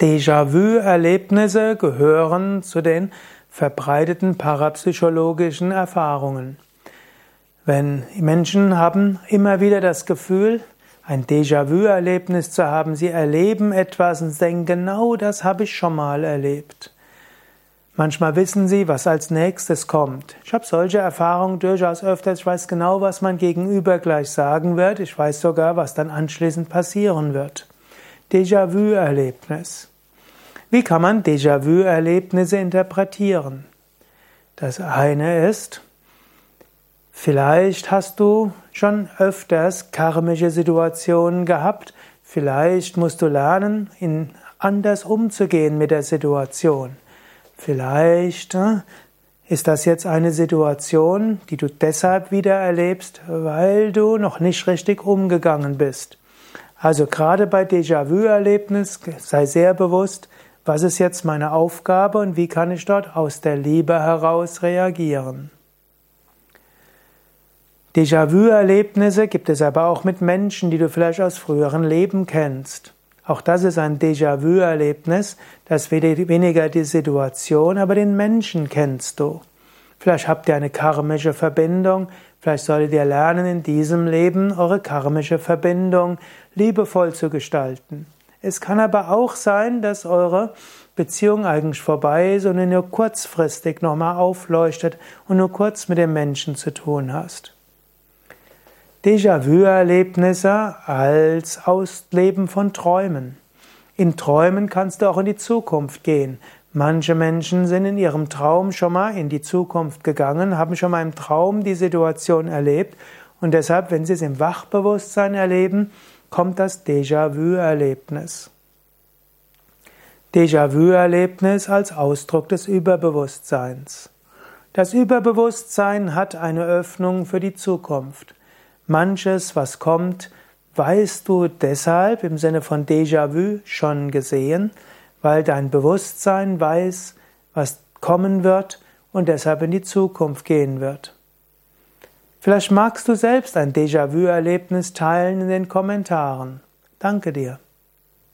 Déjà-vu-Erlebnisse gehören zu den verbreiteten parapsychologischen Erfahrungen. Wenn Menschen haben immer wieder das Gefühl, ein Déjà-vu-Erlebnis zu haben, sie erleben etwas und denken, genau das habe ich schon mal erlebt. Manchmal wissen sie, was als nächstes kommt. Ich habe solche Erfahrungen durchaus öfters. Ich weiß genau, was mein Gegenüber gleich sagen wird. Ich weiß sogar, was dann anschließend passieren wird. Déjà-vu-Erlebnis. Wie kann man Déjà-vu-Erlebnisse interpretieren? Das eine ist, vielleicht hast du schon öfters karmische Situationen gehabt, vielleicht musst du lernen, in anders umzugehen mit der Situation. Vielleicht äh, ist das jetzt eine Situation, die du deshalb wieder erlebst, weil du noch nicht richtig umgegangen bist. Also gerade bei Déjà-vu-Erlebnis sei sehr bewusst, was ist jetzt meine Aufgabe und wie kann ich dort aus der Liebe heraus reagieren? Déjà-vu-Erlebnisse gibt es aber auch mit Menschen, die du vielleicht aus früheren Leben kennst. Auch das ist ein Déjà-vu-Erlebnis, das weniger die Situation, aber den Menschen kennst du. Vielleicht habt ihr eine karmische Verbindung, vielleicht solltet ihr lernen, in diesem Leben eure karmische Verbindung liebevoll zu gestalten. Es kann aber auch sein, dass eure Beziehung eigentlich vorbei ist und du nur kurzfristig nochmal aufleuchtet und nur kurz mit dem Menschen zu tun hast. Déjà-vu-Erlebnisse als Ausleben von Träumen. In Träumen kannst du auch in die Zukunft gehen. Manche Menschen sind in ihrem Traum schon mal in die Zukunft gegangen, haben schon mal im Traum die Situation erlebt und deshalb, wenn sie es im Wachbewusstsein erleben, kommt das Déjà-vu-Erlebnis. Déjà-vu-Erlebnis als Ausdruck des Überbewusstseins. Das Überbewusstsein hat eine Öffnung für die Zukunft. Manches, was kommt, weißt du deshalb im Sinne von Déjà-vu schon gesehen, weil dein Bewusstsein weiß, was kommen wird und deshalb in die Zukunft gehen wird. Vielleicht magst du selbst ein Déjà-vu-Erlebnis teilen in den Kommentaren. Danke dir.